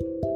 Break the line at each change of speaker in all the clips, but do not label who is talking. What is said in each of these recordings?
Thank you.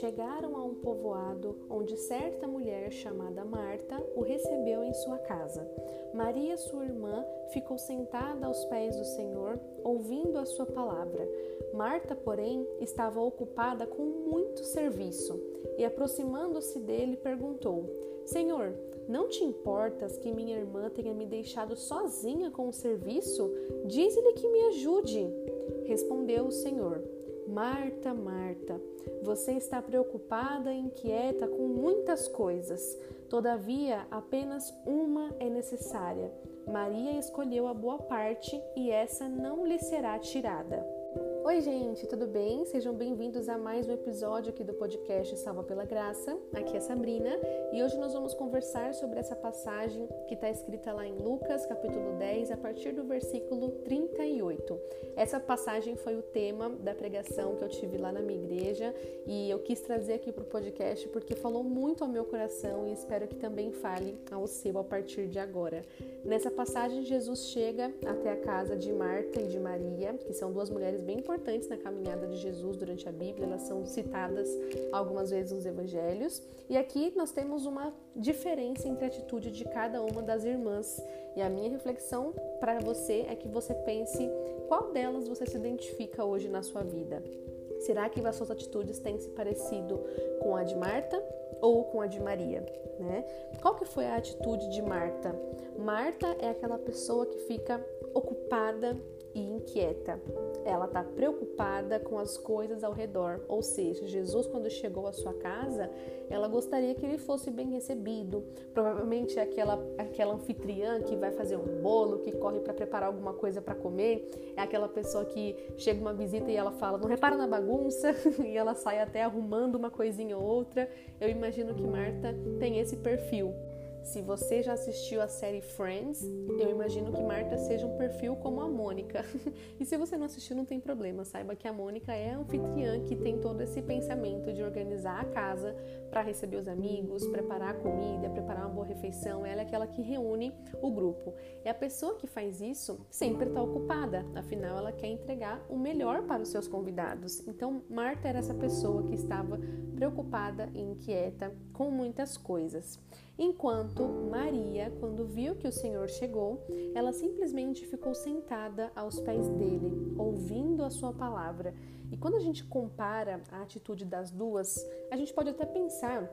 Chegaram a um povoado onde certa mulher chamada Marta o recebeu em sua casa. Maria, sua irmã, ficou sentada aos pés do Senhor, ouvindo a sua palavra. Marta, porém, estava ocupada com muito serviço e, aproximando-se dele, perguntou: Senhor, não te importas que minha irmã tenha me deixado sozinha com o serviço? Diz-lhe que me ajude. Respondeu o Senhor: Marta, Marta, você está preocupada e inquieta com muitas coisas. Todavia, apenas uma é necessária. Maria escolheu a boa parte e essa não lhe será tirada. Oi, gente, tudo bem? Sejam bem-vindos a mais um episódio aqui do podcast Salva pela Graça. Aqui é Sabrina e hoje nós vamos conversar sobre essa passagem que está escrita lá em Lucas, capítulo 10, a partir do versículo 38. Essa passagem foi o tema da pregação que eu tive lá na minha igreja e eu quis trazer aqui para o podcast porque falou muito ao meu coração e espero que também fale ao seu a partir de agora. Nessa passagem, Jesus chega até a casa de Marta e de Maria, que são duas mulheres bem importantes na caminhada de Jesus durante a Bíblia, elas são citadas algumas vezes nos evangelhos. E aqui nós temos uma diferença entre a atitude de cada uma das irmãs. E a minha reflexão para você é que você pense qual delas você se identifica hoje na sua vida. Será que as suas atitudes têm se parecido com a de Marta ou com a de Maria, né? Qual que foi a atitude de Marta? Marta é aquela pessoa que fica ocupada e inquieta. Ela está preocupada com as coisas ao redor, ou seja, Jesus, quando chegou à sua casa, ela gostaria que ele fosse bem recebido. Provavelmente é aquela, aquela anfitriã que vai fazer um bolo, que corre para preparar alguma coisa para comer, é aquela pessoa que chega uma visita e ela fala: Não repara na bagunça, e ela sai até arrumando uma coisinha ou outra. Eu imagino que Marta tem esse perfil. Se você já assistiu a série Friends, eu imagino que Marta seja um perfil como a Mônica. e se você não assistiu, não tem problema. Saiba que a Mônica é a anfitriã que tem todo esse pensamento de organizar a casa para receber os amigos, preparar a comida, preparar uma boa refeição. Ela é aquela que reúne o grupo. E a pessoa que faz isso sempre está ocupada, afinal, ela quer entregar o melhor para os seus convidados. Então, Marta era essa pessoa que estava preocupada e inquieta com muitas coisas. Enquanto Maria, quando viu que o Senhor chegou, ela simplesmente ficou sentada aos pés dele, ouvindo a sua palavra. E quando a gente compara a atitude das duas, a gente pode até pensar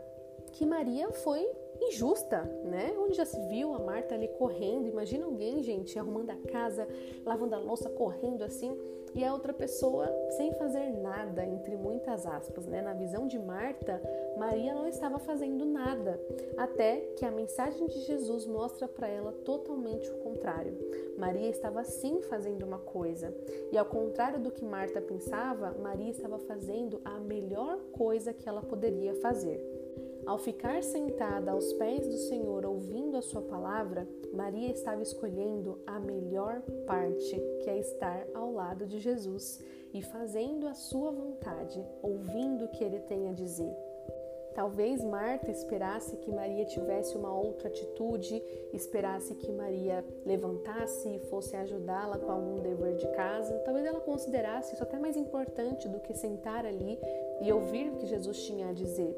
que Maria foi injusta, né? Onde já se viu a Marta ali correndo, imagina alguém, gente, arrumando a casa, lavando a louça, correndo assim, e a outra pessoa sem fazer nada, entre muitas aspas, né? Na visão de Marta, Maria não estava fazendo nada, até que a mensagem de Jesus mostra para ela totalmente o contrário. Maria estava sim fazendo uma coisa, e ao contrário do que Marta pensava, Maria estava fazendo a melhor coisa que ela poderia fazer. Ao ficar sentada aos pés do Senhor ouvindo a sua palavra, Maria estava escolhendo a melhor parte, que é estar ao lado de Jesus e fazendo a sua vontade, ouvindo o que ele tem a dizer. Talvez Marta esperasse que Maria tivesse uma outra atitude, esperasse que Maria levantasse e fosse ajudá-la com algum dever de casa. Talvez ela considerasse isso até mais importante do que sentar ali e ouvir o que Jesus tinha a dizer.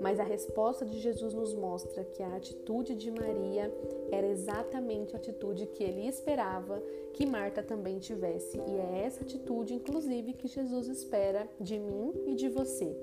Mas a resposta de Jesus nos mostra que a atitude de Maria era exatamente a atitude que ele esperava que Marta também tivesse. E é essa atitude, inclusive, que Jesus espera de mim e de você.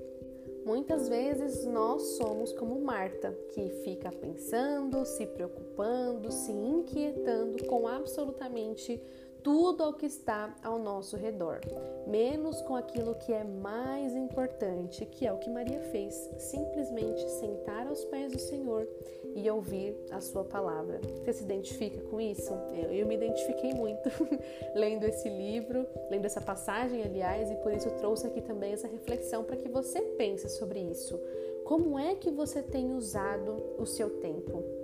Muitas vezes nós somos como Marta, que fica pensando, se preocupando, se inquietando com absolutamente tudo ao que está ao nosso redor, menos com aquilo que é mais importante, que é o que Maria fez, simplesmente sentar aos pés do Senhor e ouvir a sua palavra. Você se identifica com isso? Eu, eu me identifiquei muito lendo esse livro, lendo essa passagem, aliás, e por isso trouxe aqui também essa reflexão para que você pense sobre isso. Como é que você tem usado o seu tempo?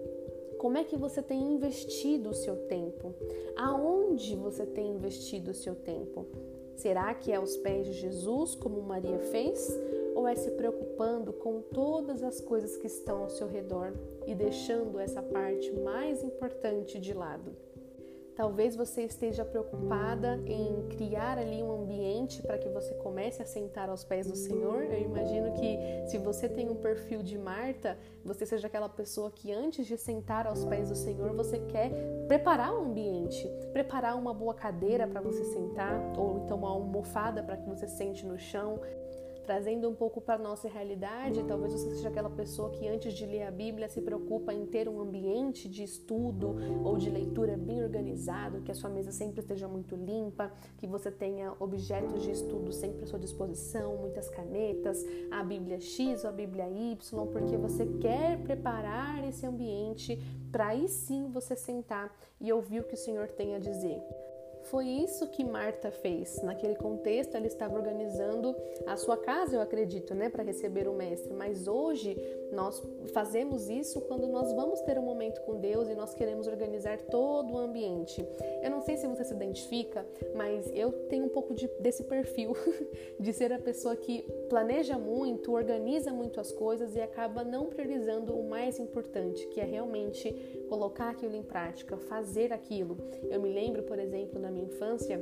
Como é que você tem investido o seu tempo? Aonde você tem investido o seu tempo? Será que é aos pés de Jesus, como Maria fez? Ou é se preocupando com todas as coisas que estão ao seu redor e deixando essa parte mais importante de lado? Talvez você esteja preocupada em criar ali um ambiente para que você comece a sentar aos pés do Senhor. Eu imagino que se você tem um perfil de Marta, você seja aquela pessoa que antes de sentar aos pés do Senhor, você quer preparar um ambiente, preparar uma boa cadeira para você sentar, ou então uma almofada para que você sente no chão, Trazendo um pouco para a nossa realidade, talvez você seja aquela pessoa que antes de ler a Bíblia se preocupa em ter um ambiente de estudo ou de leitura bem organizado, que a sua mesa sempre esteja muito limpa, que você tenha objetos de estudo sempre à sua disposição, muitas canetas, a Bíblia X ou a Bíblia Y, porque você quer preparar esse ambiente para aí sim você sentar e ouvir o que o Senhor tem a dizer. Foi isso que Marta fez. Naquele contexto, ela estava organizando a sua casa, eu acredito, né, para receber o mestre. Mas hoje nós fazemos isso quando nós vamos ter um momento com Deus e nós queremos organizar todo o ambiente. Eu não sei se você se identifica, mas eu tenho um pouco de, desse perfil de ser a pessoa que planeja muito, organiza muito as coisas e acaba não priorizando o mais importante, que é realmente colocar aquilo em prática, fazer aquilo. Eu me lembro, por exemplo, na minha infância,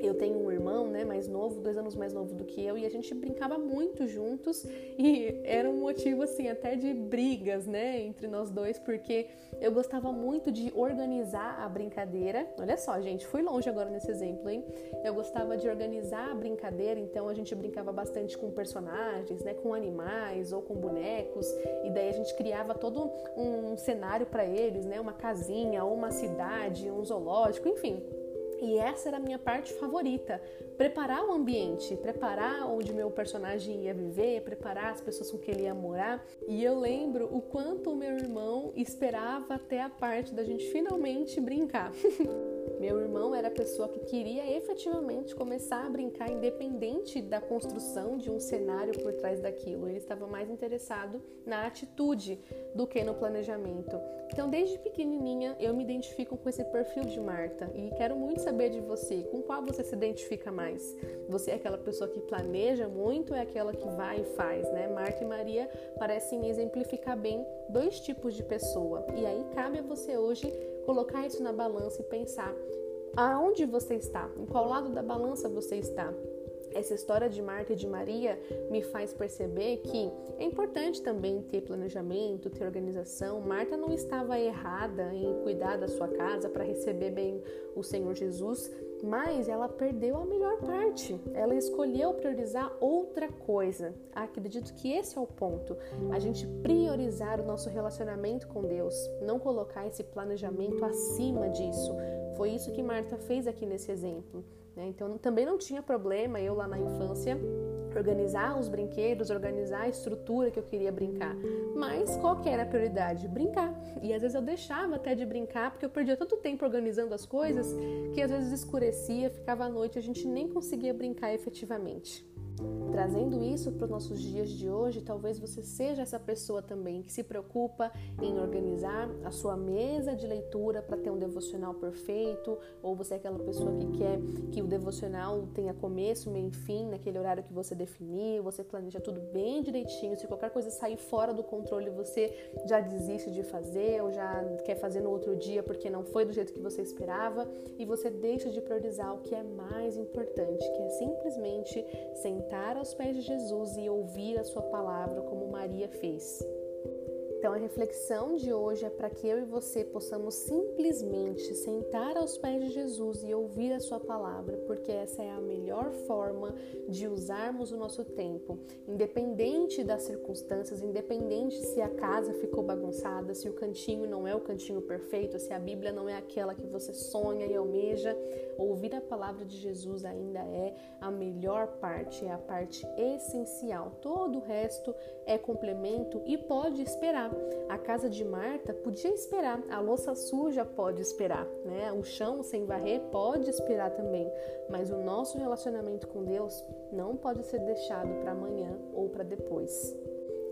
eu tenho um irmão, né, mais novo, dois anos mais novo do que eu, e a gente brincava muito juntos e era um motivo assim até de brigas, né, entre nós dois, porque eu gostava muito de organizar a brincadeira. Olha só, gente, fui longe agora nesse exemplo, hein? Eu gostava de organizar a brincadeira, então a gente brincava bastante com personagens, né, com animais ou com bonecos, e daí a gente criava todo um cenário para eles, né, uma casinha ou uma cidade, um zoológico, enfim e essa era a minha parte favorita. Preparar o ambiente, preparar onde meu personagem ia viver, preparar as pessoas com quem ele ia morar. E eu lembro o quanto o meu irmão esperava até a parte da gente finalmente brincar. Meu irmão era a pessoa que queria efetivamente começar a brincar, independente da construção de um cenário por trás daquilo. Ele estava mais interessado na atitude do que no planejamento. Então, desde pequenininha, eu me identifico com esse perfil de Marta e quero muito saber de você, com qual você se identifica mais? Você é aquela pessoa que planeja muito ou é aquela que vai e faz, né? Marta e Maria parecem exemplificar bem dois tipos de pessoa. E aí cabe a você hoje colocar isso na balança e pensar aonde você está, em qual lado da balança você está. Essa história de Marta e de Maria me faz perceber que é importante também ter planejamento, ter organização. Marta não estava errada em cuidar da sua casa para receber bem o Senhor Jesus, mas ela perdeu a melhor parte. Ela escolheu priorizar outra coisa. Acredito que esse é o ponto. A gente priorizar o nosso relacionamento com Deus, não colocar esse planejamento acima disso. Foi isso que Marta fez aqui nesse exemplo. Né? Então também não tinha problema eu lá na infância organizar os brinquedos, organizar a estrutura que eu queria brincar. Mas qual que era a prioridade? Brincar. E às vezes eu deixava até de brincar porque eu perdia tanto tempo organizando as coisas que às vezes escurecia, ficava à noite, a gente nem conseguia brincar efetivamente. Trazendo isso para os nossos dias de hoje, talvez você seja essa pessoa também que se preocupa em organizar a sua mesa de leitura para ter um devocional perfeito, ou você é aquela pessoa que quer que o devocional tenha começo, meio e fim, naquele horário que você definiu, você planeja tudo bem direitinho. Se qualquer coisa sair fora do controle, você já desiste de fazer ou já quer fazer no outro dia porque não foi do jeito que você esperava e você deixa de priorizar o que é mais importante, que é simplesmente sentar aos pés de Jesus e ouvir a sua palavra como Maria fez. Então, a reflexão de hoje é para que eu e você possamos simplesmente sentar aos pés de Jesus e ouvir a Sua palavra, porque essa é a melhor forma de usarmos o nosso tempo, independente das circunstâncias, independente se a casa ficou bagunçada, se o cantinho não é o cantinho perfeito, se a Bíblia não é aquela que você sonha e almeja. Ouvir a palavra de Jesus ainda é a melhor parte, é a parte essencial. Todo o resto é complemento e pode esperar. A casa de Marta podia esperar, a louça suja pode esperar, né? O chão sem varrer pode esperar também, mas o nosso relacionamento com Deus não pode ser deixado para amanhã ou para depois.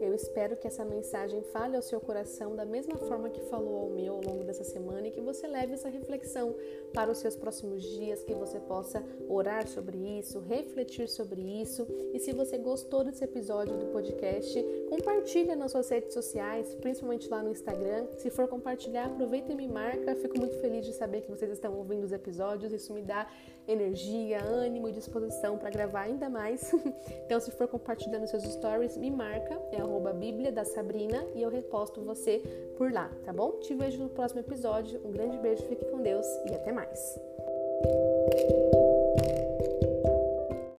Eu espero que essa mensagem fale ao seu coração da mesma forma que falou ao meu ao longo dessa semana e que você leve essa reflexão para os seus próximos dias, que você possa orar sobre isso, refletir sobre isso. E se você gostou desse episódio do podcast, compartilha nas suas redes sociais, principalmente lá no Instagram. Se for compartilhar, aproveita e me marca. Fico muito feliz de saber que vocês estão ouvindo os episódios. Isso me dá energia, ânimo e disposição para gravar ainda mais. então, se for compartilhando seus stories, me marca, é arroba Bíblia da Sabrina e eu reposto você por lá, tá bom? Te vejo no próximo episódio. Um grande beijo, fique com Deus e até mais.